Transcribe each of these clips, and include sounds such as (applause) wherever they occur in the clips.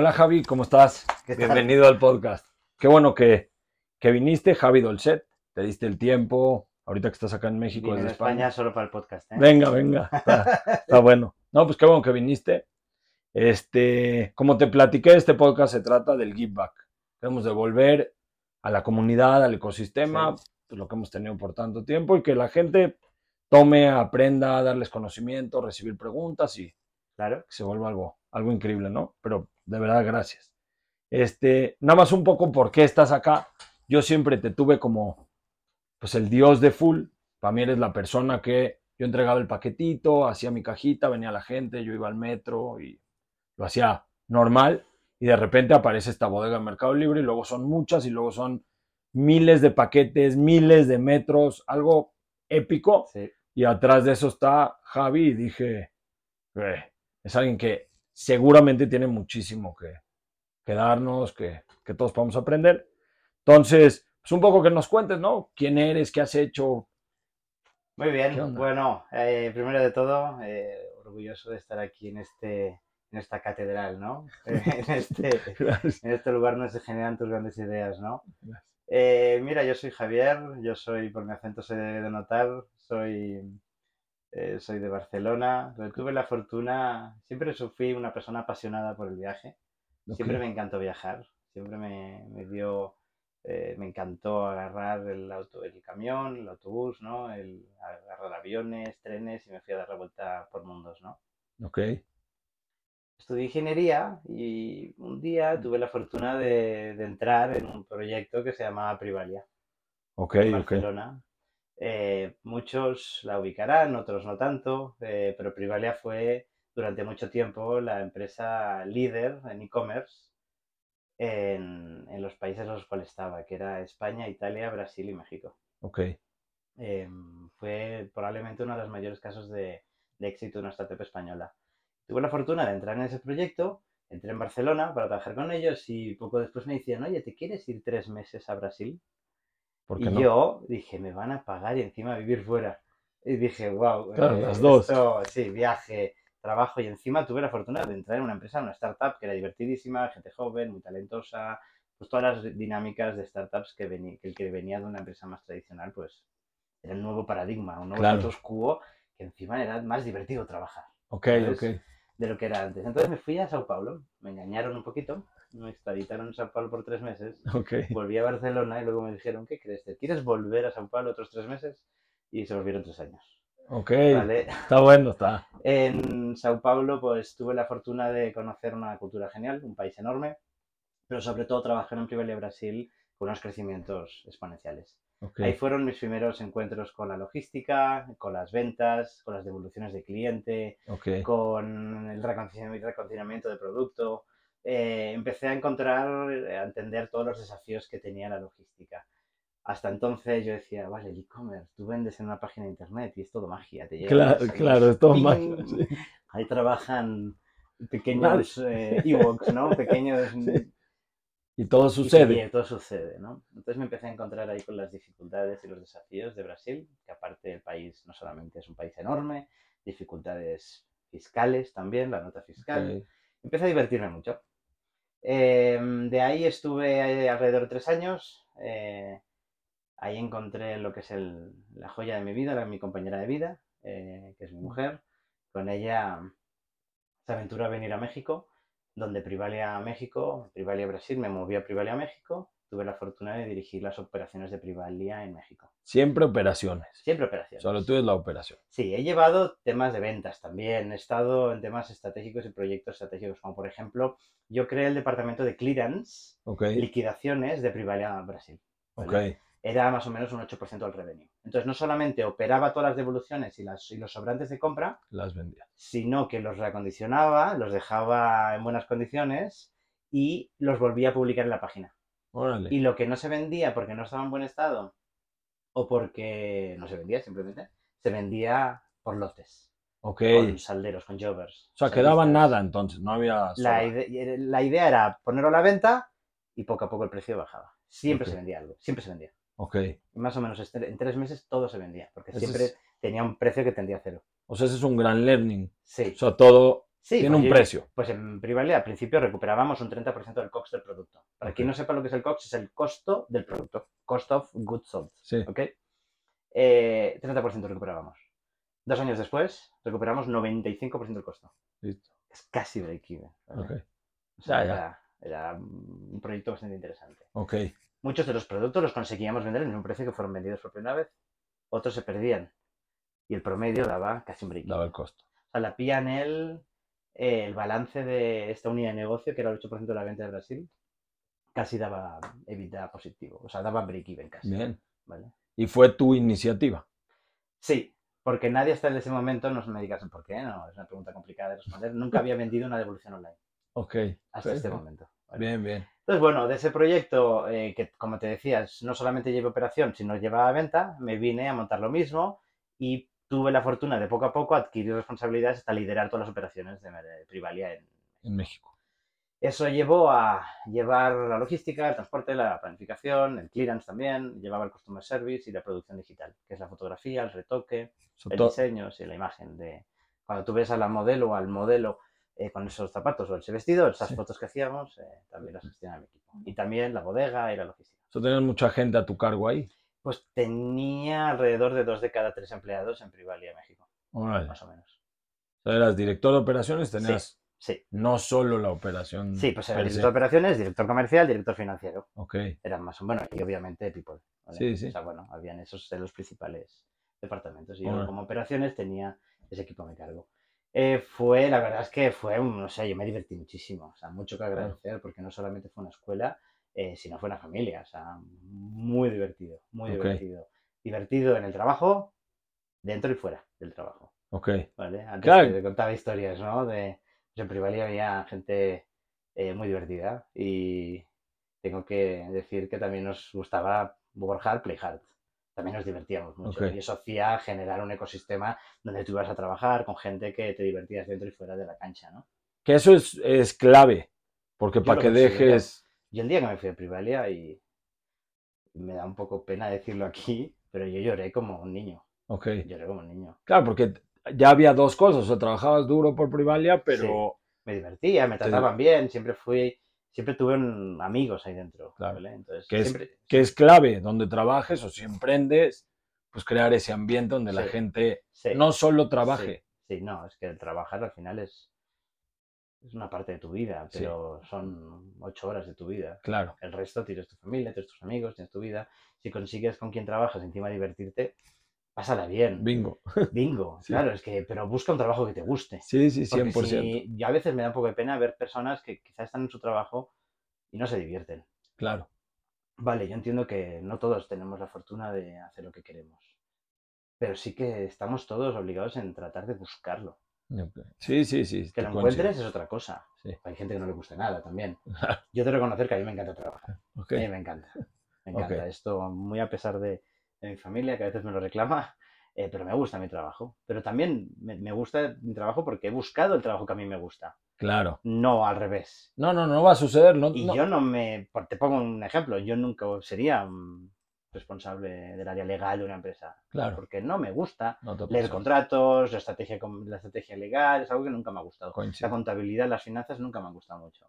Hola Javi, ¿cómo estás? Bienvenido al podcast. Qué bueno que, que viniste, Javi Dolcet. Te diste el tiempo. Ahorita que estás acá en México, Vine desde España. España solo para el podcast. ¿eh? Venga, venga. (laughs) Está, está bueno. No, pues qué bueno que viniste. Este, como te platiqué, este podcast se trata del give back. Queremos devolver a la comunidad, al ecosistema, pues, lo que hemos tenido por tanto tiempo y que la gente tome, aprenda, darles conocimiento, recibir preguntas y Claro. que se vuelva algo, algo increíble, ¿no? Pero de verdad, gracias. Este, nada más un poco por qué estás acá. Yo siempre te tuve como, pues, el dios de full. Para mí eres la persona que yo entregaba el paquetito, hacía mi cajita, venía la gente, yo iba al metro y lo hacía normal. Y de repente aparece esta bodega en Mercado Libre y luego son muchas y luego son miles de paquetes, miles de metros, algo épico. Sí. Y atrás de eso está Javi y dije, "Eh, es alguien que seguramente tiene muchísimo que, que darnos, que, que todos podamos aprender. Entonces, pues un poco que nos cuentes, ¿no? ¿Quién eres? ¿Qué has hecho? Muy ¿Qué bien. Bueno, eh, primero de todo, eh, orgulloso de estar aquí en este en esta catedral, ¿no? (laughs) en, este, en este lugar donde se generan tus grandes ideas, ¿no? Eh, mira, yo soy Javier, yo soy, por mi acento se debe de notar, soy, eh, soy de Barcelona. pero Tuve la fortuna, siempre fui una persona apasionada por el viaje. Siempre me encantó viajar, siempre me, me dio, eh, me encantó agarrar el auto, el camión, el autobús, ¿no? El agarrar aviones, trenes y me fui a dar la vuelta por mundos, ¿no? Ok. Estudié ingeniería y un día tuve la fortuna de, de entrar en un proyecto que se llamaba Privalia Ok, en ok. Barcelona. Eh, muchos la ubicarán, otros no tanto, eh, pero Privalia fue durante mucho tiempo la empresa líder en e-commerce en, en los países en los cuales estaba, que era España, Italia, Brasil y México. Ok. Eh, fue probablemente uno de los mayores casos de, de éxito de una startup española. Tuve la fortuna de entrar en ese proyecto, entré en Barcelona para trabajar con ellos y poco después me decían, oye, ¿te quieres ir tres meses a Brasil? ¿Por Y qué no? yo dije, me van a pagar y encima vivir fuera. Y dije, wow, Claro, las dos. sí, viaje, trabajo y encima tuve la fortuna de entrar en una empresa, una startup que era divertidísima, gente joven, muy talentosa, pues todas las dinámicas de startups que, veni- que el que venía de una empresa más tradicional, pues era el nuevo paradigma, un nuevo Claro. status quo que encima era más divertido trabajar Ok, ¿sabes? ok. de lo que era antes. Entonces me fui a Sao Paulo, me engañaron un poquito, me extraditaron en Sao Paulo por tres meses Ok. volví a Barcelona y luego me dijeron, ¿qué crees? ¿Te quieres volver a Sao Paulo otros tres meses? Y se volvieron tres años. Ok. ¿vale? Está bueno, está. En Sao Paulo pues tuve la fortuna de conocer una cultura genial, un país enorme, pero sobre todo trabajar en Privalia Brasil con unos crecimientos exponenciales. Ok. Ahí fueron mis primeros encuentros con la logística, con las ventas, con las devoluciones de cliente, Ok. con el recondicionamiento de producto. Eh, empecé a encontrar, a entender todos los desafíos que tenía la logística. Hasta entonces yo decía, vale, el e-commerce, tú vendes en una página de internet y es todo magia, te llega Claro, claro, es todo (laughs) magia. sí. Ahí trabajan pequeños eh, (laughs) Ewoks, ¿no? Pequeños... Sí. Y todo y sucede. todo sucede, ¿no? Entonces me empecé a encontrar ahí con las dificultades y los desafíos de Brasil, que aparte el país no solamente es un país enorme, dificultades fiscales también, la nota fiscal. Ok. Empecé a divertirme mucho. Eh, de ahí estuve eh, alrededor de tres años. eh, ahí encontré lo que es el- la joya de mi vida, la, mi compañera de vida, eh, que es mi mujer. Con ella se aventuró a venir a México, donde Privalia México, Privalia Brasil, me moví a Privalia México. Tuve la fortuna de dirigir las operaciones de Privalia en México. Siempre operaciones. Siempre operaciones. Solo tú es la operación. Sí, he llevado temas de ventas también, he estado en temas estratégicos y proyectos estratégicos, como por ejemplo, yo creé el departamento de clearance, liquidaciones de Privalia Brasil. ¿vale? Era más o menos un 8% del revenue. Entonces, no solamente operaba todas las devoluciones y, las, y los sobrantes de compra, Las vendía. sino que los reacondicionaba, los dejaba en buenas condiciones y los volvía a publicar en la página. Órale. Y lo que no se vendía porque no estaba en buen estado o porque no se vendía simplemente, se vendía por lotes, Ok. con salderos, con jobbers. O sea, quedaba nada entonces, no había... La, sola. ide- la idea era ponerlo a la venta y poco a poco el precio bajaba. Siempre se vendía algo, siempre se vendía. Ok. Y más o menos este- en tres meses todo se vendía, porque Ese siempre es- tenía un precio que tendía a cero. O sea, ese es un gran learning. Sí, O sea, todo Sí, Tiene pues un precio. Pues en Privalia al principio recuperábamos un 30% del cost del producto. Para quien no sepa lo que es el cost, es el costo del producto. Cost of goods sold. Sí. ¿Ok? Eh, 30% recuperábamos. Dos años después, recuperamos 95% del costo. Listo. Es casi break-even. ¿vale? O sea, Ya, ya. Era, era un proyecto bastante interesante. Ok. Muchos de los productos los conseguíamos vender en un precio que fueron vendidos por primera vez. Otros se perdían. Y el promedio daba casi un break Daba el costo. o sea, la P&L, eh, el balance de esta unidad de negocio, que era el 8% de la venta de Brasil, casi daba EBITDA positivo. O sea, daba break-even casi. Bien. ¿vale? Y fue tu iniciativa. Sí, porque nadie hasta en ese momento, no me digas por qué, no, es una pregunta complicada de responder. Nunca había vendido una devolución online Ok. hasta este momento. ¿vale? Bien, bien. Entonces, bueno, de ese proyecto, eh, que como te decías, no solamente llevé operación, sino llevaba venta, me vine a montar lo mismo y tuve la fortuna de poco a poco adquirir responsabilidades hasta liderar todas las operaciones de, de Privalia en, En México. Eso llevó a llevar la logística, el transporte, la planificación, el clearance también, llevaba el customer service y la producción digital, que es la fotografía, el retoque, So, el diseño, sí, la imagen de cuando tú ves a la modelo o al modelo eh, con esos zapatos o ese vestido, esas Sí. fotos que hacíamos, eh, también las gestionaba mi equipo. Y también la bodega y la logística. so, tenías mucha gente a tu cargo ahí. Pues tenía alrededor de dos de cada tres empleados en Privalia, México, más o menos. O sea, eras director de operaciones, tenías Sí, no solo la operación. sí, pues era director de operaciones, director comercial, director financiero. Ok. eran más, bueno, y obviamente people. ¿vale? Sí, sí. O sea, bueno, habían esos de los principales departamentos. Y yo como operaciones tenía ese equipo a mi cargo. Eh, fue, la verdad es que fue, no sé, yo me divertí muchísimo. O sea, mucho que agradecer, porque no solamente fue una escuela, eh, sino fue una familia. O sea, muy divertido, muy divertido. Divertido en el trabajo, dentro y fuera del trabajo. Ok. ¿vale? Antes Claro. te contaba historias, ¿no? De, yo en Privalia había gente eh, muy divertida y tengo que decir que también nos gustaba work hard, play hard. También nos divertíamos mucho y eso hacía generar un ecosistema donde tú ibas a trabajar con gente que te divertías dentro y fuera de la cancha, ¿no? Que eso es, es clave. Porque Yo para que dejes. Y el día que me fui a Privalia y me da un poco pena decirlo aquí, pero yo lloré como un niño, Ok. lloré como un niño. Claro, porque ya había dos cosas. O sea, trabajabas duro por Privalia, pero. me divertía, me trataban bien, siempre fui, siempre tuve un- amigos ahí dentro. Claro. ¿vale? Entonces, Que es- que es clave donde trabajes o si emprendes, pues crear ese ambiente donde la gente no solo trabaje. Sí, sí, no, es que el trabajar al final es, es una parte de tu vida, Sí. pero son ocho horas de tu vida. Claro. El resto tienes tu familia, tienes tus amigos, tienes tu vida. Si consigues con quien trabajas encima divertirte, pásala bien. Bingo. (laughs) Bingo, Sí. claro, es que, pero busca un trabajo que te guste. Sí, sí, Porque 100%. si- yo a veces me da un poco de pena ver personas que quizás están en su trabajo y no se divierten. Claro. Vale, yo entiendo que no todos tenemos la fortuna de hacer lo que queremos, pero sí que estamos todos obligados en tratar de buscarlo. Sí, sí, sí. Que lo encuentres es otra cosa. Sí. Hay gente que no le guste nada también. Yo te reconocer que a mí me encanta trabajar. Ok. A mí me encanta. Me encanta. Esto muy a pesar de, de mi familia, que a veces me lo reclama, (laughs) eh, pero me gusta mi trabajo. Pero también me, me gusta mi trabajo porque he buscado el trabajo que a mí me gusta, Claro. no al revés. No, no, no va a suceder. No, Y no. yo no me. por- Te pongo un ejemplo. Yo nunca sería responsable del área legal de una empresa. Claro. Porque no me gusta No leer contratos, la estrategia, la legal, es algo que nunca me ha gustado. La Coincido. contabilidad, las finanzas nunca me han gustado mucho.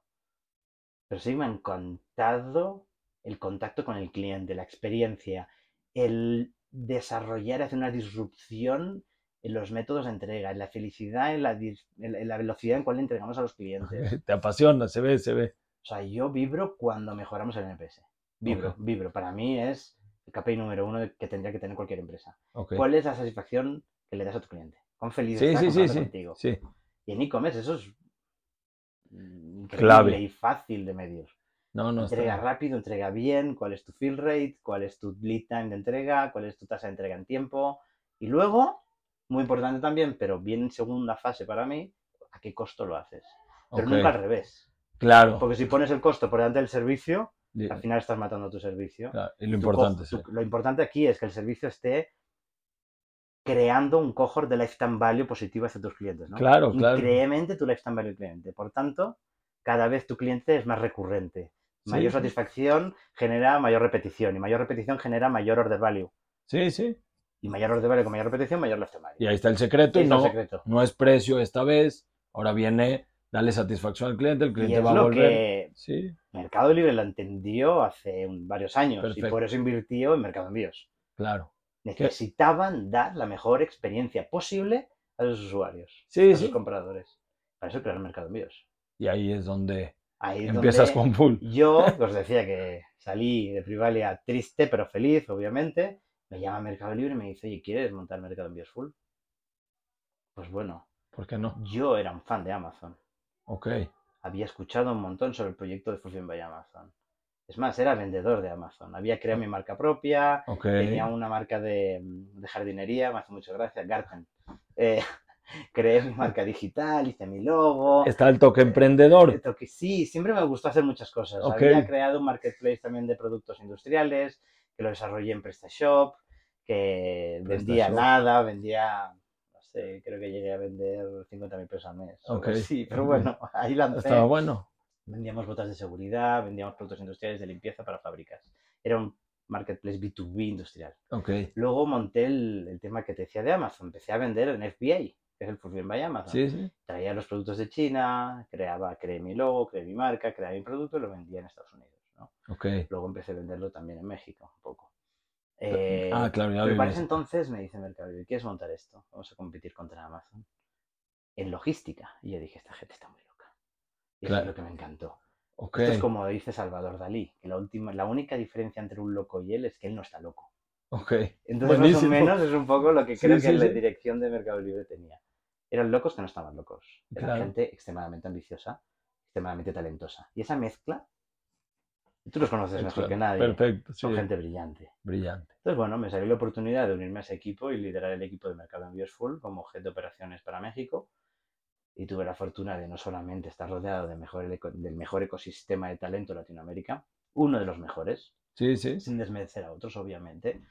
Pero sí me ha encantado el contacto con el cliente, la experiencia, el desarrollar, hacer una disrupción en los métodos de entrega, en la felicidad, en la, en la- la velocidad en cual le entregamos a los clientes. (laughs) Te apasiona, se ve, se ve. O sea, yo vibro cuando mejoramos el NPS. Vibro, Ok. vibro. Para mí es KPI número uno que tendría que tener cualquier empresa. Ok. ¿Cuál es la satisfacción que le das a tu cliente? Con feliz Sí, está sí, sí, contigo. Sí, Y en e-commerce eso es mm, increíble Clave. y fácil de medir. no, no. Entrega rápido, entrega bien, cuál es tu fill rate, cuál es tu lead time de entrega, cuál es tu tasa de entrega en tiempo. Y luego, muy importante también, pero bien en segunda fase para mí, a qué costo lo haces. Pero nunca al revés. Claro. Porque si pones el costo por delante del servicio, al final estás matando tu servicio. claro, y lo importante, sí. lo importante aquí es que el servicio esté creando un cohort de lifetime value positivo hacia tus clientes. ¿no? Claro, claro. Tu lifetime value cliente. Por tanto, cada vez tu cliente es más recurrente. Mayor sí. satisfacción genera mayor repetición y mayor repetición genera mayor order value. Sí, sí. Y mayor order value con mayor repetición, mayor lifetime value. Y ahí está el secreto. Ahí el secreto. no es precio esta vez, Ahora viene, dale satisfacción al cliente, el Y cliente es va a lo volver. que Sí, Mercado Libre lo entendió hace varios años y por eso invirtió en Mercado Envíos. claro. Necesitaban dar la mejor experiencia posible a los usuarios, Sí, a sí. compradores. Para eso crearon Mercado Envíos. Y ahí es donde Ahí es empiezas donde con full. Yo (laughs) os decía que salí de Privalia triste pero feliz, obviamente. Me llama Mercado Libre y me dice, oye, ¿quieres montar Mercado Envíos Full? Pues bueno, ¿Por qué no? yo era un fan de Amazon. Ok, Había escuchado un montón sobre el proyecto de Fulfillment by Amazon. Es más, era vendedor de Amazon. Había creado mi marca propia, ok. tenía una marca de, de jardinería, me hace mucha gracia, Garten. Eh, (laughs) creé mi marca digital, hice mi logo. Está el toque emprendedor. Esto que sí, siempre me gustó hacer muchas cosas. Ok. Había creado un marketplace también de productos industriales, que lo desarrollé en PrestaShop, que vendía PrestaShop. nada, vendía, creo que llegué a vender 50.000 pesos al mes. o algo Ok. así, (laughs) pero bueno, ahí lancé. Estaba bueno. Vendíamos botas de seguridad, vendíamos productos industriales de limpieza para fábricas. Era un marketplace B2B industrial. Ok, Luego monté el, el tema que te decía de Amazon. Empecé a vender en FBA, que es el Fulfillment by Amazon sí, sí. traía los productos de China, creaba, creé mi logo, creé mi marca, creaba mi producto y lo vendía en Estados Unidos. ¿no? Luego empecé a venderlo también en México, un poco. Eh, ah, claro, ya pero para vives. ese entonces me dice Mercado Libre, ¿quieres montar esto? Vamos a competir contra Amazon. En logística. Y yo dije, esta gente está muy loca. Y eso es lo que me encantó. Ok, Esto es como dice Salvador Dalí, que la, última, la única diferencia entre un loco y él es que él no está loco. ok. Entonces, Buenísimo. más o menos es un poco lo que creo sí, que la sí. dirección de Mercado Libre tenía. Eran locos que no estaban locos. Claro. gente extremadamente ambiciosa, extremadamente talentosa. Y esa mezcla, tú los conoces mejor que nadie, Perfecto, sí. son gente brillante. Brillante. Entonces, bueno, me salió la oportunidad de unirme a ese equipo y liderar el equipo de Mercado Envíos Full como jefe de operaciones para México. Y tuve la fortuna de no solamente estar rodeado de mejor del mejor ecosistema de talento en Latinoamérica, uno de los mejores, Sí, sí. sin desmerecer a otros, obviamente,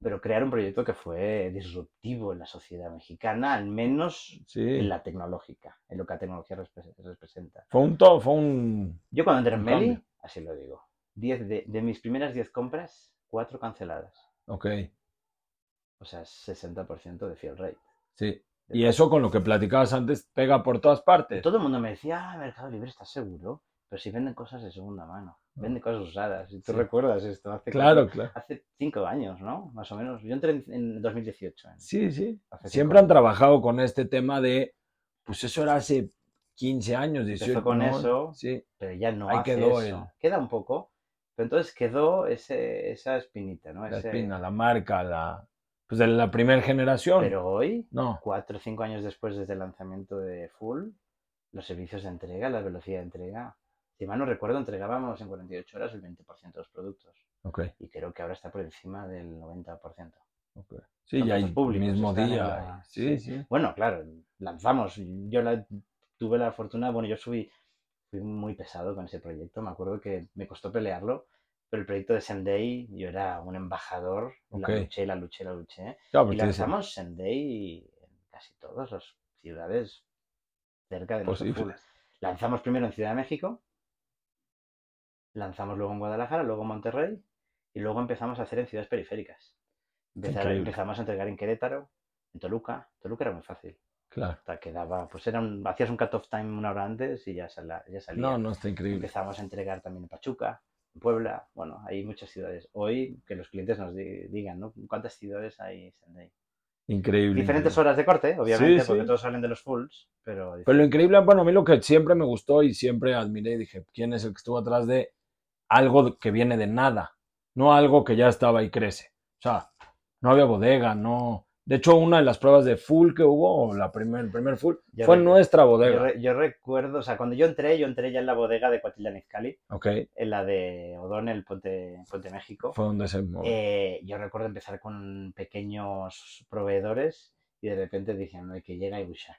pero crear un proyecto que fue disruptivo en la sociedad mexicana, al menos Sí. en la tecnológica, en lo que la tecnología repre- representa. Fue un to, fue un. Yo cuando entré en Meli, así lo digo, 10 de, de mis primeras 10 compras, 4 canceladas. Ok, O sea, 60% de fiel rate. sí. Y eso con lo que platicabas antes pega por todas partes. Todo el mundo me decía, ah, Mercado Libre, ¿estás seguro? Pero si venden cosas de segunda mano, venden cosas usadas. Y tú. Sí. recuerdas esto hace Claro, cuatro- claro. hace 5 años, ¿no? Más o menos. Yo entré en, en 2018. en- Sí, sí. cinco Siempre han trabajado con este tema de. Pues eso era hace 15 años, 18 con ¿no? eso. Sí, pero ya no Ahí hace quedó eso. el- Queda un poco, pero entonces quedó ese, esa espinita, ¿no? la Ese- espina, la marca, la. Pues de la primera generación. Pero hoy, No, cuatro o cinco años después desde el lanzamiento de Full, los servicios de entrega, la velocidad de entrega, si mal no recuerdo, entregábamos en 48 horas el 20% de los productos. ok. Y creo que ahora está por encima del 90%. ok. Sí, ya hay públicos mismo día. la- Sí, sí. Bueno, claro, lanzamos. Yo la- tuve la fortuna, bueno, yo fui, fui muy pesado con ese proyecto. Me acuerdo que me costó pelearlo, pero el proyecto de Sendai, yo era un embajador. Ok. La luché, la luché, la luché. Claro, Y lanzamos Sendai en casi todas las ciudades cerca de posibles. Lanzamos primero en Ciudad de México, lanzamos luego en Guadalajara, luego en Monterrey y luego empezamos a hacer en ciudades periféricas. Empezar- empezamos a entregar en Querétaro, en Toluca. Toluca era muy fácil. Claro. Pues era un- hacías un cut-off time una hora antes y ya, salía. No, no, está increíble. Empezamos a entregar también en Pachuca, en Puebla, bueno, hay muchas ciudades. Hoy que los clientes nos di- digan, ¿no? ¿Cuántas ciudades hay Sendai? Increíble. Diferentes increíble. horas de corte, obviamente, Sí, porque sí. todos salen de los fulls, pero... Pero lo increíble, bueno, a mí lo que siempre me gustó y siempre admiré, dije, ¿quién es el que estuvo atrás de algo que viene de nada? No algo que ya estaba y crece. O sea, no había bodega, no. De hecho, una de las pruebas de full que hubo, o la primer, el primer full, Yo fue en nuestra Yo, bodega. re- yo recuerdo, o sea, cuando yo entré, yo entré ya en la bodega de Coatilla Izcalli, Ok, en la de O'Donnell, Puente, Puente México. fue donde se movió. Eh, yo recuerdo empezar con pequeños proveedores y de repente "Oye, que llega Ibushak.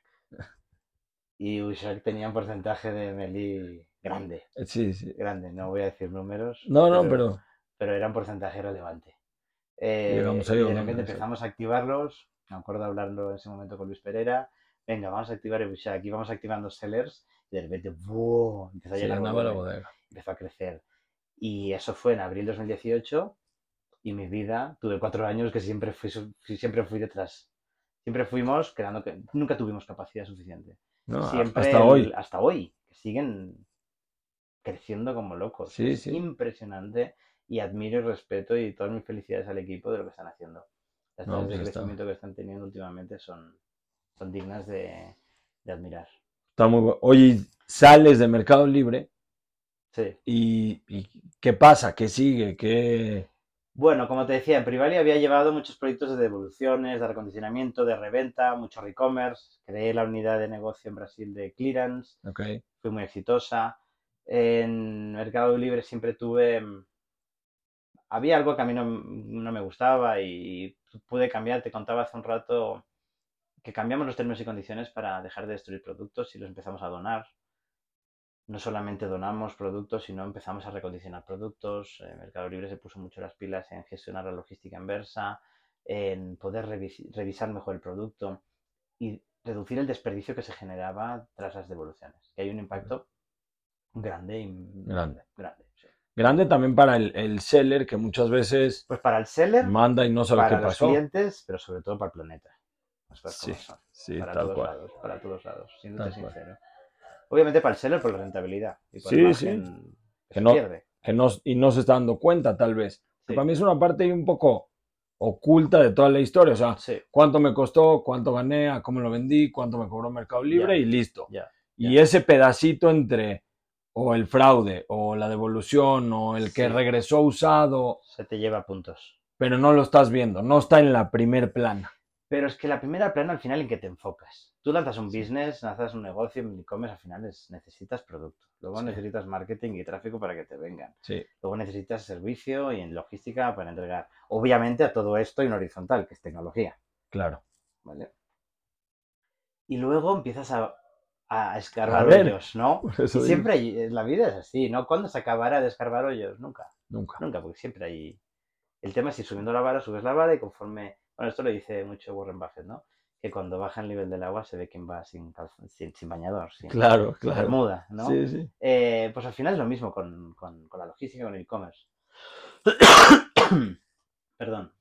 Y Ibushak tenía un porcentaje de Meli grande, Sí, sí. grande, no voy a decir números. No, no, pero pero era un porcentaje relevante. Eh, Llegamos ahí, y de repente empezamos a activarlos. Me acuerdo hablarlo en ese momento con Luis Pereira. Venga, vamos a activar. Y vamos activando sellers. Y de repente, ¡buah! Empezó a llenar la volumen, bodega. Empezó a crecer. Y eso fue en abril 2018. Y mi vida, tuve cuatro años que siempre fui, siempre fui detrás. Siempre fuimos creando que nunca tuvimos capacidad suficiente. ¿no? siempre Hasta el- hoy. hasta hoy, que siguen creciendo como locos. Sí, es sí. impresionante y admiro y respeto y todas mis felicidades al equipo de lo que están haciendo. Las No, tasas pues de está- crecimiento que están teniendo últimamente son, son dignas de, de admirar. Está muy bueno. Oye, sales de Mercado Libre Sí. y, y ¿qué pasa? ¿Qué sigue? ¿Qué...? Bueno, como te decía, en Privali había llevado muchos proyectos de devoluciones, de recondicionamiento, de reventa, mucho e-commerce. Creé la unidad de negocio en Brasil de clearance. Ok, fui muy exitosa. En Mercado Libre siempre tuve... mm, Había algo que a mí no, no me gustaba y pude cambiar. Te contaba hace un rato que cambiamos los términos y condiciones para dejar de destruir productos y los empezamos a donar. No solamente donamos productos, sino empezamos a recondicionar productos. En Mercado Libre se puso mucho las pilas en gestionar la logística inversa, en poder revis- revisar mejor el producto y reducir el desperdicio que se generaba tras las devoluciones. Que hay un impacto grande y grande. grande. Grande también para el, el seller que muchas veces Pues para el seller, manda y no sabe para qué los pasó. clientes, pero sobre todo para el planeta. Sí, sí, para tal todos cual. lados, para todos lados, siéndote sincero. Obviamente para el seller por la rentabilidad y por Sí, el sí. Que se no- pierde. Que no, y no se está dando cuenta, tal vez. Sí. Para mí es una parte un poco oculta de toda la historia. O sea, Sí, cuánto me costó, cuánto gané, a cómo lo vendí, cuánto me cobró Mercado Libre Ya. y listo. ya. Y ese pedacito entre o el fraude, o la devolución, o el que Sí. regresó usado, Se te lleva puntos. pero no lo estás viendo, no está en la primer plana. Pero es que la primera plana al final en que te enfocas. Tú lanzas un Sí. business, lanzas un negocio, en e-commerce al final es- necesitas producto. Luego Sí. necesitas marketing y tráfico para que te vengan. Sí, Luego necesitas servicio y en logística para entregar. Obviamente a todo esto en horizontal, que es tecnología. claro. ¿vale? Y luego empiezas a, a escarbar A ver. hoyos, ¿no? (laughs) Y siempre hay, la vida es así, ¿no? ¿Cuándo se acabará de escarbar hoyos? Nunca, nunca. nunca, porque siempre hay... El tema es ir subiendo la vara, subes la vara y conforme... Bueno, esto lo dice mucho Warren Buffett, ¿no? Que cuando baja el nivel del agua se ve quién va sin, sin, sin bañador, sin, Claro, sin claro. bermuda, ¿no? Sí, sí. Eh, pues al final es lo mismo con, con- con la logística, con el e-commerce. (coughs) Perdón.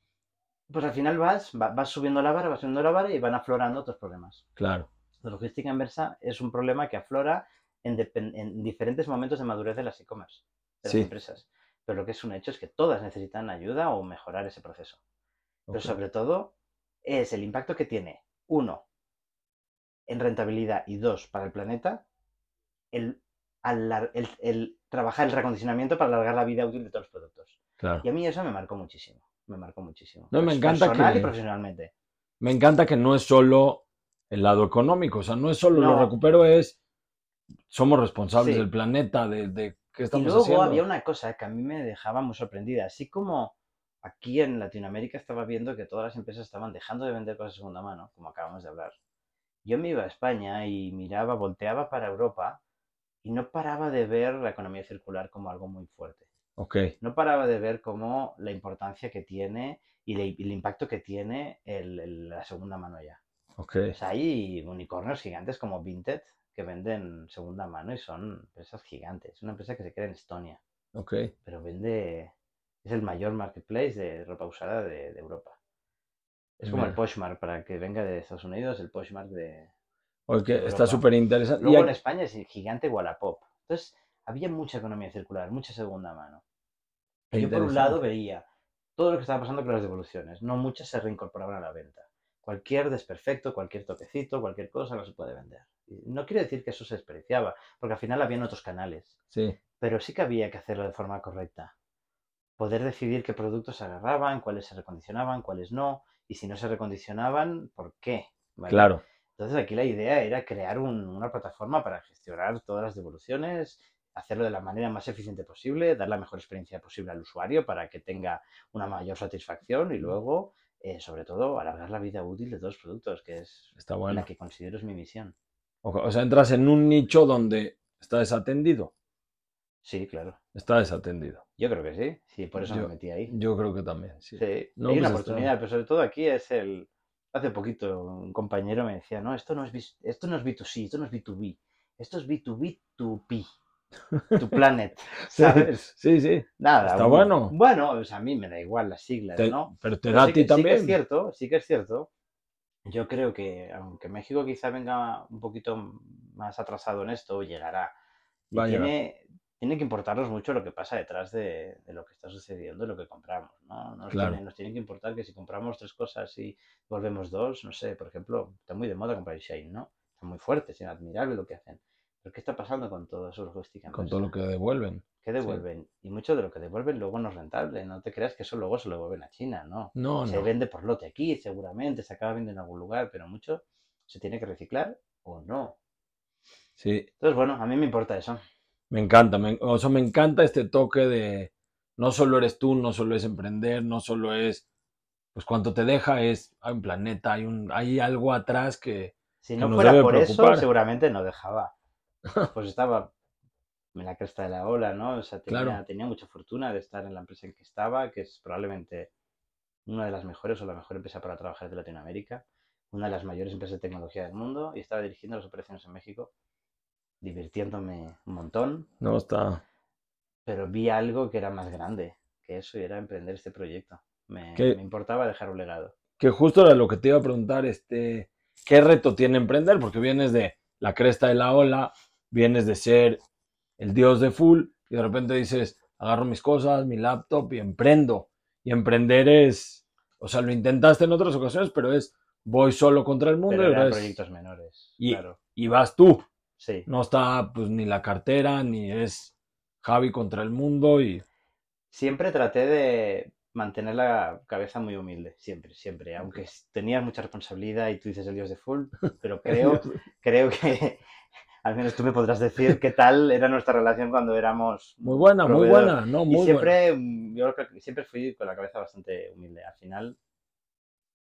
Pues al final vas, va- vas subiendo la vara, vas subiendo la vara y van aflorando otros problemas. Claro. La logística inversa es un problema que aflora en, diferentes momentos de madurez de las e-commerce, de las Sí. empresas. Pero lo que es un hecho es que todas necesitan ayuda o mejorar ese proceso. Pero sobre todo es el impacto que tiene, uno, en rentabilidad y dos, para el planeta, el, el, el trabajar el recondicionamiento para alargar la vida útil de todos los productos. Claro. Y a mí eso me marcó muchísimo. Me marcó muchísimo. No, me encanta Personal que- y profesionalmente. Me encanta que no es solo el lado económico, o sea, no es solo lo recupero, es somos responsables Sí. del planeta, de, de qué Y estamos luego haciendo. había una cosa que a mí me dejaba muy sorprendida. Así como aquí en Latinoamérica estaba viendo que todas las empresas estaban dejando de vender cosas de segunda mano, como acabamos de hablar. Yo me iba a España y miraba, volteaba para Europa y no paraba de ver la economía circular como algo muy fuerte. No paraba de ver cómo la importancia que tiene y el impacto que tiene el- el- la segunda mano ya. Ok. O sea, hay unicornios gigantes como Vinted que venden segunda mano y son empresas gigantes. Una empresa que se crea en Estonia Ok. pero vende, es el mayor marketplace de ropa usada de, de Europa. Es como el Mira. Poshmark, para que venga de Estados Unidos, el Poshmark de... Oye, que está súper interesante. Luego Y en España es el gigante Wallapop. Entonces, había mucha economía circular, mucha segunda mano. Qué yo por un lado veía todo lo que estaba pasando con las devoluciones. No muchas se reincorporaban a la venta. Cualquier desperfecto, cualquier toquecito, cualquier cosa no se puede vender. No quiere decir que eso se despreciaba, porque al final habían otros canales. Sí, pero sí que había que hacerlo de forma correcta. Poder decidir qué productos se agarraban, cuáles se recondicionaban, cuáles no, y si no se recondicionaban, ¿por qué? ¿Vale? claro. Entonces aquí la idea era crear un- una plataforma para gestionar todas las devoluciones, hacerlo de la manera más eficiente posible, dar la mejor experiencia posible al usuario para que tenga una mayor satisfacción y luego, eh, sobre todo, alargar la vida útil de todos los productos, que es Está bueno. la que considero es mi misión. O, sea, entras en un nicho donde está desatendido. Sí, claro. Está desatendido. Yo creo que sí. Sí, por eso Yo- me metí ahí. Yo creo que también, sí. Sí, No, hay pues una está- oportunidad, pero sobre todo aquí es el... Hace poquito un compañero me decía, no, esto no es, esto no es B2C, esto no es B2B, esto es B2B2P, to planet, (laughs) ¿sabes? Sí, sí. Nada. Está bueno. Bueno, pues a mí me da igual las siglas, Te- ¿no? pero te Pero da a sí ti que- sí que también. es cierto, sí que es cierto yo creo que, aunque México quizá venga un poquito más atrasado en esto, llegará. Va a tiene, tiene que importarnos mucho lo que pasa detrás de, de lo que está sucediendo y lo que compramos, ¿no? Nos, Claro. tiene, nos tiene que importar que si compramos tres cosas y volvemos dos, no sé, por ejemplo, está muy de moda comprar Shane, ¿no? Está muy fuerte, es admirable lo que hacen. Pero ¿qué está pasando con todo eso logística? Con todo lo que devuelven. ¿Qué devuelven? Y mucho de lo que devuelven luego no es rentable. No te creas que eso luego se lo devuelven a China, ¿no? No, se no. vende por lote aquí, seguramente, se acaba vendiendo en algún lugar, pero mucho se tiene que reciclar o no. Sí, Entonces, bueno, a mí me importa eso. me encanta. Me, o sea, me encanta este toque de no solo eres tú, no solo es emprender, no solo es, pues cuánto te deja, es, hay un planeta, hay, un, hay algo atrás que, Si que no nos fuera debe por eso, seguramente no dejaba. (laughs) Pues estaba en la cresta de la ola, ¿no? O sea, tenía, Claro. tenía mucha fortuna de estar en la empresa en que estaba, que es probablemente una de las mejores o la mejor empresa para trabajar de Latinoamérica, una de las mayores empresas de tecnología del mundo, y estaba dirigiendo las operaciones en México, divirtiéndome un montón, no está. pero vi algo que era más grande que eso y era emprender este proyecto. Me, me importaba dejar un legado. Que justo era lo que te iba a preguntar, este, ¿qué reto tiene emprender? Porque vienes de la cresta de la ola, vienes de ser el dios de full y de repente dices, agarro mis cosas, mi laptop y emprendo. Y emprender es, o sea, lo intentaste en otras ocasiones, pero es voy solo contra el mundo Pero y, eran proyectos menores, y- claro. y vas tú. Sí. No está pues ni la cartera, ni es Javi contra el mundo y Siempre traté de mantener la cabeza muy humilde, siempre, siempre. Aunque tenías mucha responsabilidad y tú dices el dios de full, (laughs) pero creo, creo que al menos tú me podrás decir qué tal era nuestra relación cuando éramos muy buena, muy buena, no, Y muy buena. siempre, mm, yo creo que siempre fui con la cabeza bastante humilde. Al final,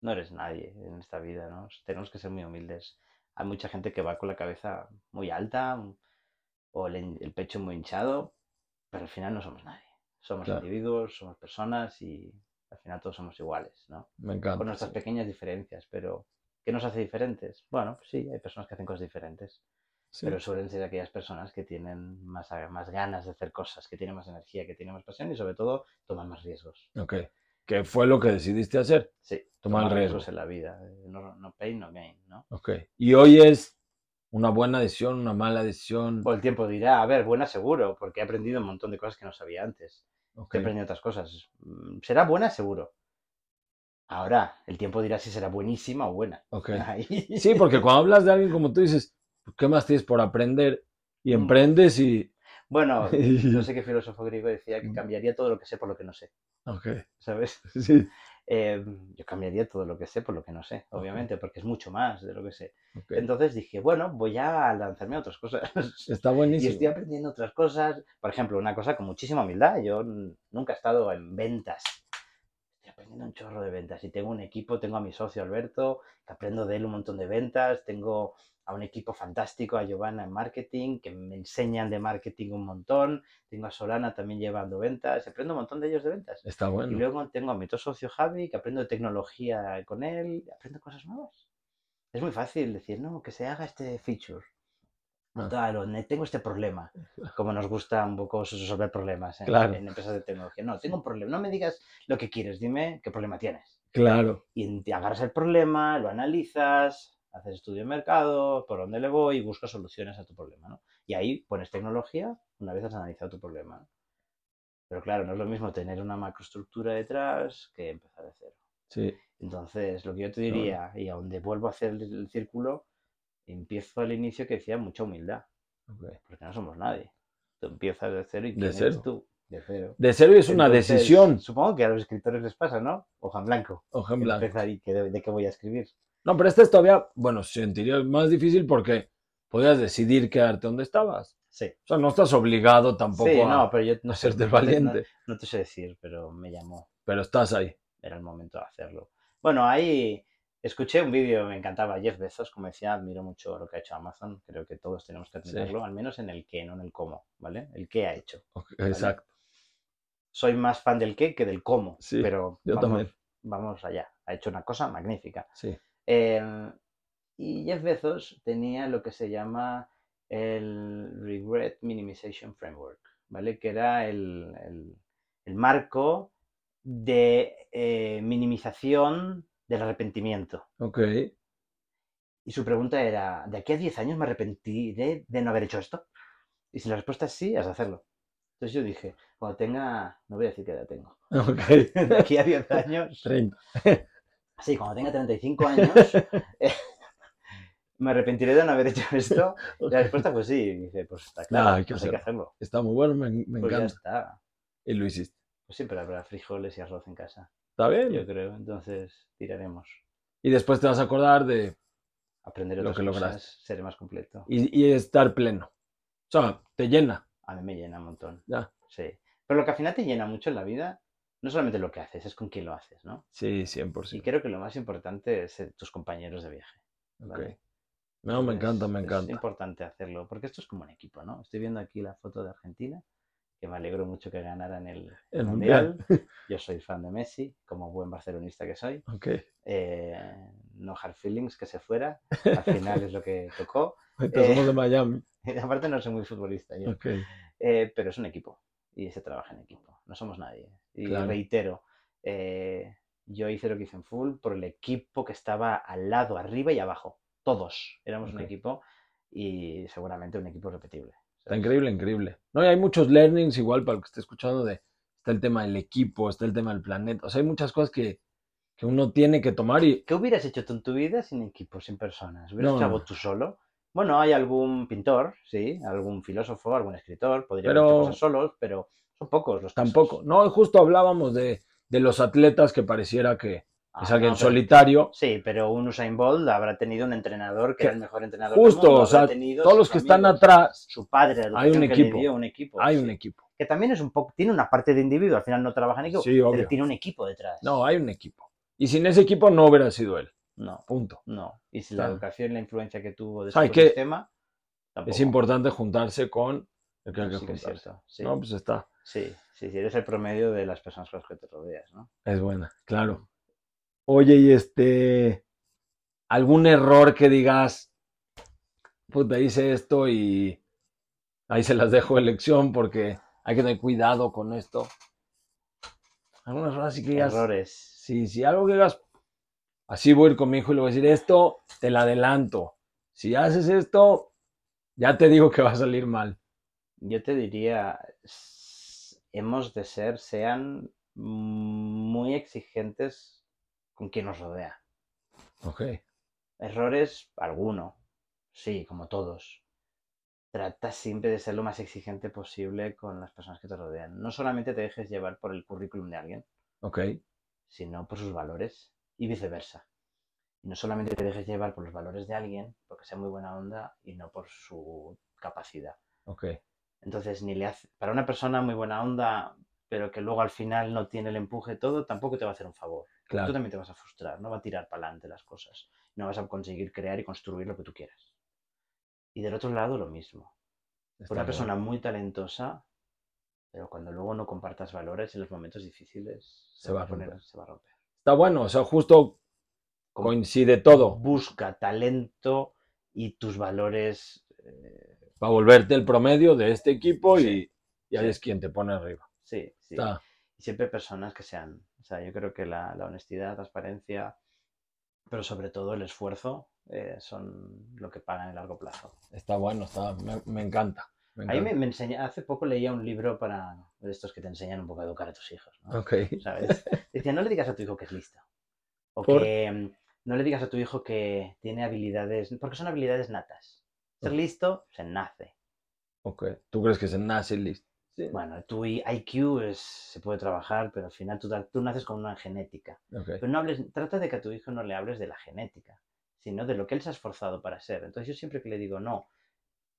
no eres nadie en esta vida, ¿no? Tenemos que ser muy humildes. Hay mucha gente que va con la cabeza muy alta o el, el pecho muy hinchado, pero al final no somos nadie. Somos Claro. individuos, somos personas y al final todos somos iguales, ¿no? Me encanta. Con nuestras sí. pequeñas diferencias, pero ¿qué nos hace diferentes? Bueno, pues sí, hay personas que hacen cosas diferentes, Sí. pero suelen ser aquellas personas que tienen más, más ganas de hacer cosas, que tienen más energía, que tienen más pasión y sobre todo toman más riesgos. Ok. ¿Qué fue lo que decidiste hacer? Sí, Tomar tomar riesgos. riesgos en la vida. eh, No, no pain, no gain, ¿no? Ok. Y hoy es una buena decisión, una mala decisión. O el tiempo dirá, a ver, buena seguro, porque he aprendido un montón de cosas que no sabía antes. Ok. He aprendido otras cosas. Mm, Será buena seguro. Ahora, el tiempo dirá si será buenísima o buena. ok. (laughs) Ahí. Sí, porque cuando hablas de alguien como tú dices, ¿qué más tienes por aprender? Y Mm. emprendes y... Bueno, (laughs) no sé qué filósofo griego decía que Mm. cambiaría todo lo que sé por lo que no sé, Ok. ¿sabes? (laughs) Sí. Eh, yo cambiaría todo lo que sé por lo que no sé, obviamente, porque es mucho más de lo que sé. Entonces dije, bueno, voy a lanzarme a otras cosas. (laughs) Está Y buenísimo. estoy aprendiendo otras cosas. Por ejemplo, una cosa con muchísima humildad. Yo nunca he estado en ventas. Estoy aprendiendo un chorro de ventas. Y tengo un equipo, tengo a mi socio Alberto, que aprendo de él un montón de ventas. Tengo a un equipo fantástico, a Giovanna en marketing, que me enseñan de marketing un montón. Tengo a Solana también llevando ventas. Aprendo un montón de ellos de ventas. Está Y bueno. luego tengo a mi otro socio Javi, que aprendo de tecnología con él. Aprendo cosas nuevas. Es muy fácil decir, no, que se haga este feature. Ah. tal, o ne- tengo este problema. Como nos gusta un poco resolver problemas en, Claro. en empresas de tecnología. No, tengo un problema. No me digas lo que quieres, dime qué problema tienes. Claro. Y te agarras el problema, lo analizas, haces estudio de mercado, por dónde le voy y buscas soluciones a tu problema. ¿no? Y ahí pones tecnología una vez has analizado tu problema. ¿no? Pero claro, no es lo mismo tener una macroestructura detrás que empezar de cero. Sí. Entonces, lo que yo te diría, y a donde vuelvo a hacer el, círculo, empiezo al inicio que decía mucha humildad, ok. porque no somos nadie. Tú empiezas de cero y De ¿quién eres cero. tú? De cero. De cero y es una Entonces, decisión. Supongo que a los escritores les pasa, ¿no? Hoja en blanco. Hoja en blanco. Empezar y que de, de qué voy a escribir. No, pero este es todavía, bueno, sentiría más difícil porque podías decidir quedarte donde estabas. Sí. O sea, no estás obligado tampoco sí, a, no, pero yo no hacerte no- valiente, No, no te sé decir, pero me llamó. pero estás ahí. Era el momento de hacerlo. Bueno, ahí escuché un vídeo, me encantaba Jeff Bezos, como decía, admiro mucho lo que ha hecho Amazon. Creo que todos tenemos que Sí. admirarlo, al menos en el qué, no en el cómo, ¿vale? El qué ha hecho. Exacto. Soy más fan del qué que del cómo, Sí, pero yo vamos, también. vamos allá. Ha hecho una cosa magnífica. Sí. Eh, y Jeff Bezos tenía lo que se llama el Regret Minimization Framework, ¿vale? Que era el, el- el marco de eh, minimización del arrepentimiento. Ok. Y su pregunta era, ¿de aquí a 10 años me arrepentiré de no haber hecho esto? Y si la respuesta es sí, has de hacerlo. Entonces yo dije, cuando tenga, no voy a decir qué edad tengo, Ok. (laughs) de aquí a 10 años, 30. Sí, cuando tenga 35 años, (laughs) eh, me arrepentiré de no haber hecho esto. Y la respuesta fue sí. Y dice, pues está claro, hay que pues hay que hacerlo. Está muy bueno, me, me Pues ya encanta. está. Y lo hiciste. Pues siempre habrá frijoles y arroz en casa, ¿Está bien? yo creo. Entonces tiraremos. Y después te vas a acordar de... Aprender Lo que cosas, lograste. seré más completo. Y, y estar pleno. O sea, te llena. A mí me llena un montón. Ya. Sí. Pero lo que al final te llena mucho en la vida, no solamente lo que haces, es con quién lo haces, ¿no? Sí, 100%. Y creo que lo más importante es eh, tus compañeros de viaje. Ok. ¿vale? No, me Es- encanta, me Es encanta. importante hacerlo, porque esto es como un equipo, ¿no? Estoy viendo aquí la foto de Argentina, que me alegro mucho que ganaran el, El Mundial. mundial. (laughs) Yo soy fan de Messi, como buen barcelonista que soy. Ok. Eh, no hard feelings, que se fuera. (laughs) Al final es lo que tocó. Eh. somos de Miami. Y (laughs) aparte no soy muy futbolista yo. Ok. Eh, pero es un equipo y se trabaja en equipo. No somos nadie. Y Claro. reitero, eh, yo hice lo que hice en full por el equipo que estaba al lado, arriba y abajo. Todos éramos un equipo y seguramente un equipo repetible. Está increíble, increíble. No, y hay muchos learnings igual para el que esté escuchando de... Está el tema del equipo, está el tema del planeta. O sea, hay muchas cosas que, que uno tiene que tomar y... ¿Qué hubieras hecho tú en tu vida sin equipo, sin personas? ¿Hubieras No, hecho no. algo tú solo? Bueno, hay algún pintor, sí, algún filósofo, algún escritor, podría haber hecho Pero- cosas solos, pero son pocos los casos. Tampoco. No, justo hablábamos de, de los atletas que pareciera que Ah, es alguien no, solitario. Sí, pero un Usain Bolt habrá tenido un entrenador que Que- era el mejor entrenador del Justo, mundo, o sea, todos los que están atrás, su padre, hay un equipo. dio, un equipo. hay sí. un equipo. Que también es un poco, tiene una parte de individuo, al final no trabaja en equipo, Sí, obvio. pero tiene un equipo detrás. No, hay un equipo. Y sin ese equipo no hubiera sido él. no, Punto. no. Y si la educación y la influencia que tuvo de su tampoco. Es importante juntarse con el que hay que Sí que es juntarse. cierto, sí. No, pues está. Sí, sí, sí, eres el promedio de las personas con las que te rodeas, ¿no? Es buena, claro. Oye, y este. ¿Algún error que digas, puta, hice esto y ahí se las dejo de lección porque hay que tener cuidado con esto? ¿Algún error así que digas? Errores. Sí, sí, algo que digas, así voy a ir con mi hijo y le voy a decir, esto te la adelanto. Si haces esto, ya te digo que va a salir mal. Yo te diría, hemos de ser, sean muy exigentes con quien nos rodea. Ok, Errores, alguno. Sí, como todos. Trata siempre de ser lo más exigente posible con las personas que te rodean. No solamente te dejes llevar por el currículum de alguien, ok, sino por sus valores y viceversa. Y no solamente te dejes llevar por los valores de alguien, porque sea muy buena onda, y no por su capacidad. ok. Entonces, ni le hace... para una persona muy buena onda, pero que luego al final no tiene el empuje todo, tampoco te va a hacer un favor. Tú Claro, también te vas a frustrar, no va a tirar para adelante las cosas. No vas a conseguir crear y construir lo que tú quieras. Y del otro lado, lo mismo. está Una persona muy talentosa, pero cuando luego no compartas valores en los momentos difíciles, Se va a poner- romper. se va a romper. Está bueno, o sea, justo coincide todo. Busca talento y tus valores. eh, Para volverte el promedio de este equipo y, Sí, y ahí sí. es quien te pone arriba. sí, sí. Está, Y siempre personas que sean. O sea, yo creo que la, la honestidad, la transparencia, pero sobre todo el esfuerzo, eh, son lo que pagan en largo plazo. está bueno, está, me, me encanta. me Ahí me, enseña, hace poco leía un libro para de estos que te enseñan un poco a educar a tus hijos. ¿no? Ok, ¿Sabes? (laughs) Decía, no le digas a tu hijo que es listo. O ¿Por? que mm, no le digas a tu hijo que tiene habilidades, porque son habilidades natas. Ser listo se nace. ok. ¿Tú crees que se nace listo? Sí. Bueno, tu IQ es, se puede trabajar, pero al final tú, tú naces con una genética. Ok, Pero no hables, trata de que a tu hijo no le hables de la genética, sino de lo que él se ha esforzado para ser. Entonces yo siempre que le digo, no,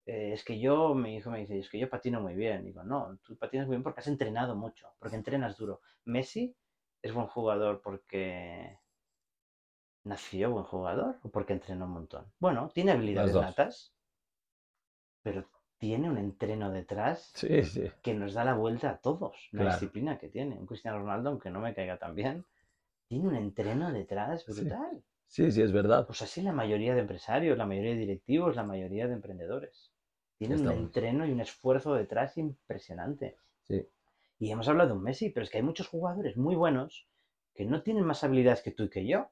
eh, es que yo, mi hijo me dice, es que yo patino muy bien. Digo, no, tú patinas muy bien porque has entrenado mucho, porque entrenas duro. Messi es buen jugador porque nació buen jugador o porque entrenó un montón. Bueno, tiene habilidades natas, pero tiene un entreno detrás sí, sí. que nos da la vuelta a todos, la Claro. disciplina que tiene. Un Cristiano Ronaldo, aunque no me caiga tan bien, tiene un entreno detrás brutal. Sí, sí, es verdad. Pues así la mayoría de empresarios, la mayoría de directivos, la mayoría de emprendedores. Tienen un Está bueno. entreno y un esfuerzo detrás impresionante. Sí. Y hemos hablado de un Messi, pero es que hay muchos jugadores muy buenos que no tienen más habilidades que tú y que yo,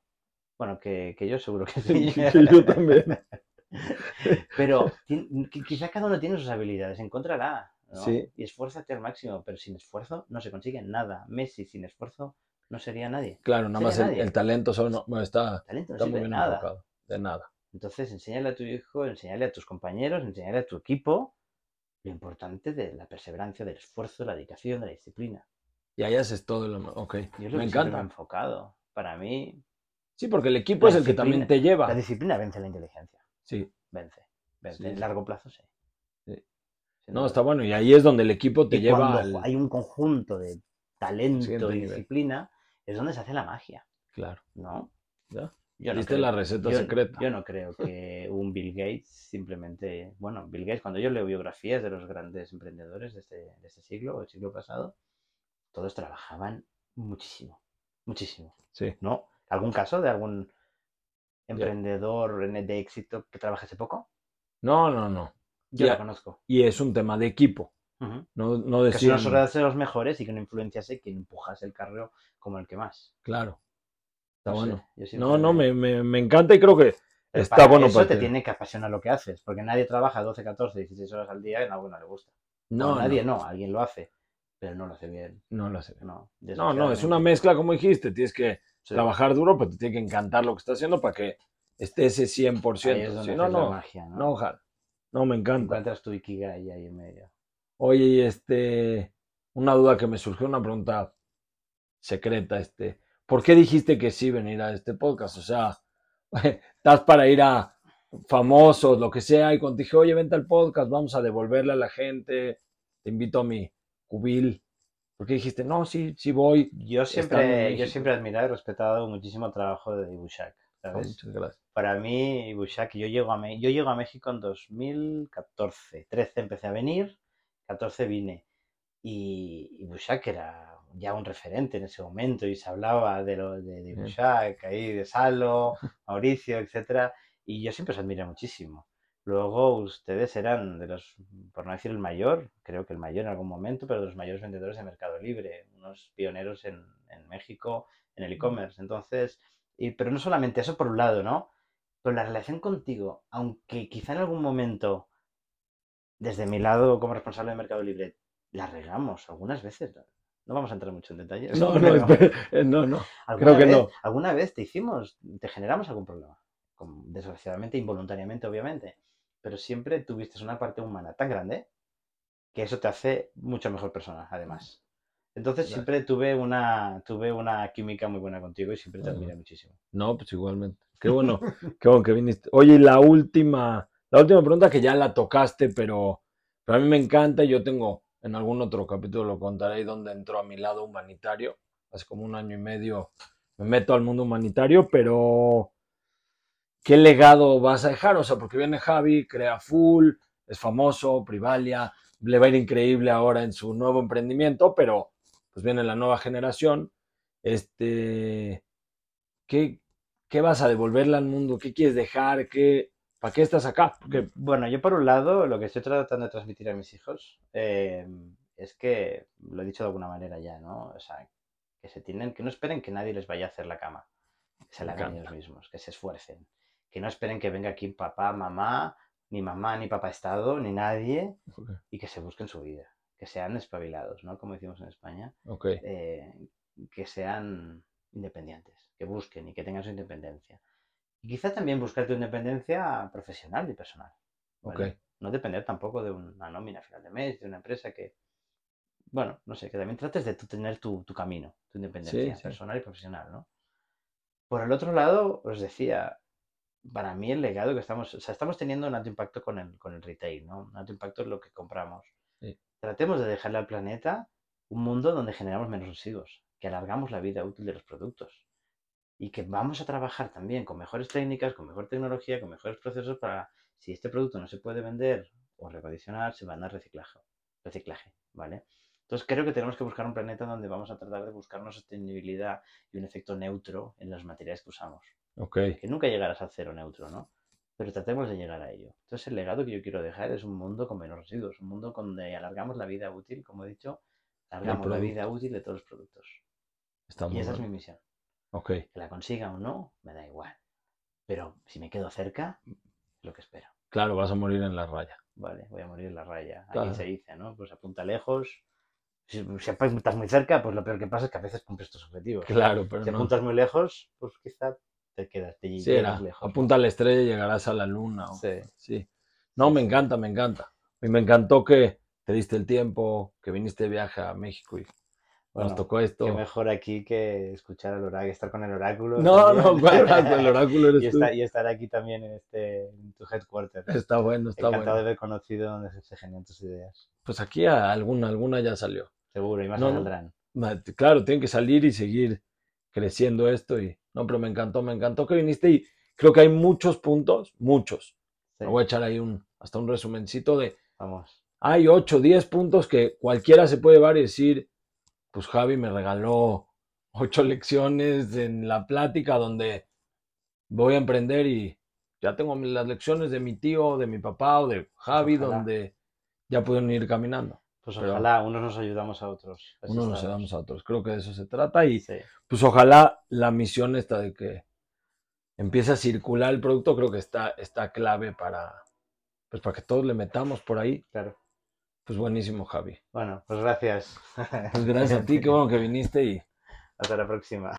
Bueno, que, que yo seguro que (laughs) sí. que yo también. (laughs) (laughs) Pero ti- qui- quizá cada uno tiene sus habilidades, encontrará. ¿no? Sí. Y esfuérzate al máximo, pero sin esfuerzo no se consigue nada. Messi sin esfuerzo no sería nadie. Claro, nada más el, talento solo no- bueno, está, Talento no está muy de bien nada. enfocado. De nada. Entonces, enséñale a tu hijo, enséñale a tus compañeros, enséñale a tu equipo lo importante de la perseverancia, del esfuerzo, de la dedicación, de la disciplina. Y ahí haces todo lo... Ok, Yo es lo me que encanta. enfocado. Para mí, Sí, porque el equipo es el que también te lleva. la disciplina vence la inteligencia. Sí, Vence. Vence. Sí, En largo plazo, sí. Sí. No, está bueno. Y ahí es donde el equipo te Y lleva al... hay un conjunto de talento y nivel. disciplina, es donde se hace la magia, Claro, ¿no? ¿ya? Yo no creo- la receta yo- secreta. Yo no creo que un Bill Gates simplemente, bueno, Bill Gates, cuando yo leo biografías de los grandes emprendedores de este, de este siglo o del siglo pasado, todos trabajaban muchísimo, muchísimo, Sí. ¿no? ¿Algún caso de algún emprendedor en- de éxito que trabajase poco? No, no, no. Yo Ya. la conozco. Y es un tema de equipo. Ujú. No, no Que si no decir... solo de los mejores y que no influenciase quien empujase el carro como el que más. Claro. Está No sé, bueno. siempre- No, no, me, me, me encanta y creo que Pero está para bueno eso para te ti. tiene que apasionar lo que haces, porque nadie trabaja 12, 14, 16 horas al día y en algo no le gusta. No, O nadie no, no, alguien lo hace, pero no lo hace bien. no lo sé. No, No, no, es una mezcla como dijiste. Tienes que Sí. trabajar duro, pero te tiene que encantar lo que estás haciendo para que esté ese 100%. Ahí es donde Si no, la no, magia, ¿no? no, ojalá. No, me encanta. Encuentras tu Ikigai ahí en medio. Oye, y este, una duda que me surgió, una pregunta secreta, este, ¿por qué dijiste que sí venir a este podcast? O sea, (laughs) estás para ir a famosos, lo que sea, y cuando dije, oye, vente al podcast, vamos a devolverle a la gente, te invito a mi cubil. ¿Por qué dijiste, no, sí, sí voy? Yo siempre, yo siempre he admirado y respetado muchísimo el trabajo de Ibushak, ¿sabes? muchas gracias. Para mí, Ibushak, yo llego a, Me- yo llego a México en 2014. 13 empecé a venir, 14 vine. Y Ibushak era ya un referente en ese momento y se hablaba de, lo, de, de Ibushak, ahí de Salo, Mauricio, etcétera. Y yo siempre os admiré muchísimo. Luego ustedes eran de los, por no decir el mayor, creo que el mayor en algún momento, pero de los mayores vendedores de Mercado Libre, unos pioneros en, en México en el e-commerce. Entonces, y, pero no solamente eso por un lado, ¿no? Pero la relación contigo, aunque quizá en algún momento, desde mi lado como responsable de Mercado Libre, la regamos algunas veces. No, No vamos a entrar mucho en detalles. No, (laughs) no, pero eh, no, no. ¿alguna creo que vez- no. ¿Alguna vez te hicimos, te generamos algún problema? Desgraciadamente, involuntariamente, obviamente. Pero siempre tuviste una parte humana tan grande que eso te hace mucho mejor persona, además. Entonces Gracias. siempre tuve una, tuve una química muy buena contigo y siempre te admiré muchísimo. No, pues igualmente. Qué bueno, qué bueno que viniste. Oye, y la última, la última pregunta que ya la tocaste, pero, pero a mí me encanta y yo tengo, en algún otro capítulo lo contaré, ahí donde entró a mi lado humanitario. Hace como un año y medio me meto al mundo humanitario, pero ¿qué legado vas a dejar? O sea, porque viene Javi, crea Full, es famoso, Privalia, le va a ir increíble ahora en su nuevo emprendimiento, pero pues viene la nueva generación. Este, ¿qué, qué vas a devolverle al mundo? ¿Qué quieres dejar? ¿Qué, ¿Para qué estás acá? Porque, Bueno, yo por un lado, lo que estoy tratando de transmitir a mis hijos eh, es que, lo he dicho de alguna manera ya, ¿no? O sea, que se tienen, que no esperen que nadie les vaya a hacer la cama, que se la hagan ellos mismos, que se esfuercen, que no esperen que venga aquí papá, mamá, ni mamá, ni papá Estado, ni nadie, y que se busquen su vida, que sean espabilados, ¿no? Como decimos en España, eh, que sean independientes, que busquen y que tengan su independencia. Y quizá también buscar tu independencia profesional y personal. ¿vale? No depender tampoco de una nómina a final de mes, de una empresa que, bueno, no sé, que también trates de tú tener tu, tu camino, tu independencia sí. personal y profesional, ¿no? Por el otro lado, os decía, para mí el legado que estamos, o sea, estamos teniendo un alto impacto con el, con el retail, ¿no? Un alto impacto en lo que compramos. Sí. Tratemos de dejarle al planeta un mundo donde generamos menos residuos, que alargamos la vida útil de los productos y que vamos a trabajar también con mejores técnicas, con mejor tecnología, con mejores procesos para, si este producto no se puede vender o recondicionar, se van a reciclaje, reciclaje, ¿vale? Entonces creo que tenemos que buscar un planeta donde vamos a tratar de buscar una sostenibilidad y un efecto neutro en los materiales que usamos. Que nunca llegarás al cero neutro, ¿no? Pero tratemos de llegar a ello. Entonces el legado que yo quiero dejar es un mundo con menos residuos, un mundo donde alargamos la vida útil, como he dicho, alargamos la vida útil de todos los productos. está Y esa es mi misión. Ok, Que la consiga o no, me da igual. Pero si me quedo cerca, es lo que espero. claro, vas a morir en la raya. Vale, voy a morir en la raya. Aquí Claro. se dice, ¿no? Pues apunta lejos. Si, si apuntas muy cerca, pues lo peor que pasa es que a veces cumples tus objetivos. Claro, pero Si no. apuntas muy lejos, pues quizá te quedas, te Sí, llegas lejos. apunta a la estrella y llegarás a la luna. Sí. Sí. No, me encanta, me encanta. Y me encantó que te diste el tiempo, que viniste de viaje a México y Bueno, nos tocó esto. Qué mejor aquí que escuchar al oráculo, estar con el oráculo. No, también. (laughs) no, el oráculo eres (laughs) y, tú. estar, y estar aquí también en, este, en tu headquarter. Está bueno, está Encantado bueno. de haber conocido donde se, genian tus ideas. Pues aquí a- alguna, alguna ya salió. Seguro, y más No, saldrán. Claro, tiene que salir y seguir creciendo esto. Y no, pero me encantó, me encantó que viniste y creo que hay muchos puntos, muchos. Sí, Me voy a echar ahí un, hasta un resumencito de Vamos. hay 8, 10 puntos que cualquiera se puede llevar y decir, pues Javi me regaló ocho (laughs) lecciones en la plática donde voy a emprender y ya tengo las lecciones de mi tío, de mi papá o de Javi, ojalá. donde ya pueden ir caminando. Pues Pero- ojalá unos nos ayudamos a otros. Unos nos ayudamos a otros. Creo que de eso se trata y Sí, pues ojalá la misión esta de que empiece a circular el producto, creo que está, está clave para, pues para que todos le metamos por ahí. claro. Pues buenísimo, Javi. Bueno, pues gracias. Pues gracias a ti, qué bueno que viniste y (laughs) Hasta la próxima.